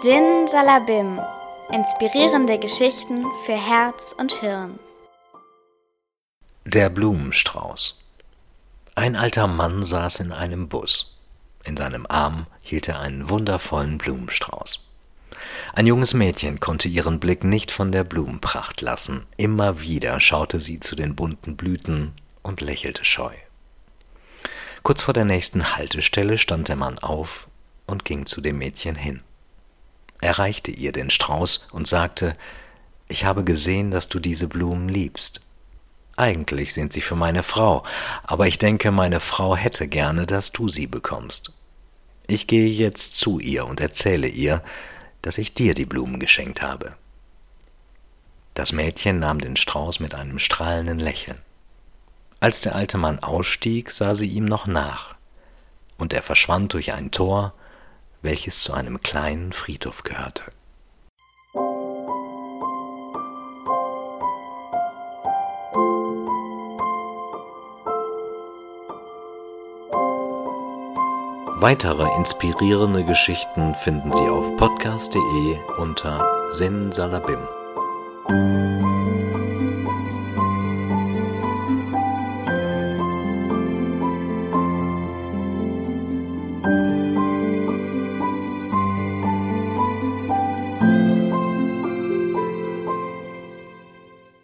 Sin Salabim. Inspirierende Geschichten für Herz und Hirn. Der Blumenstrauß. Ein alter Mann saß in einem Bus. In seinem Arm hielt er einen wundervollen Blumenstrauß. Ein junges Mädchen konnte ihren Blick nicht von der Blumenpracht lassen. Immer wieder schaute sie zu den bunten Blüten und lächelte scheu. Kurz vor der nächsten Haltestelle stand der Mann auf und ging zu dem Mädchen hin. Er reichte ihr den Strauß und sagte Ich habe gesehen, dass du diese Blumen liebst. Eigentlich sind sie für meine Frau, aber ich denke, meine Frau hätte gerne, dass du sie bekommst. Ich gehe jetzt zu ihr und erzähle ihr, dass ich dir die Blumen geschenkt habe. Das Mädchen nahm den Strauß mit einem strahlenden Lächeln. Als der alte Mann ausstieg, sah sie ihm noch nach, und er verschwand durch ein Tor, welches zu einem kleinen Friedhof gehörte. Weitere inspirierende Geschichten finden Sie auf podcast.de unter Sin Salabim.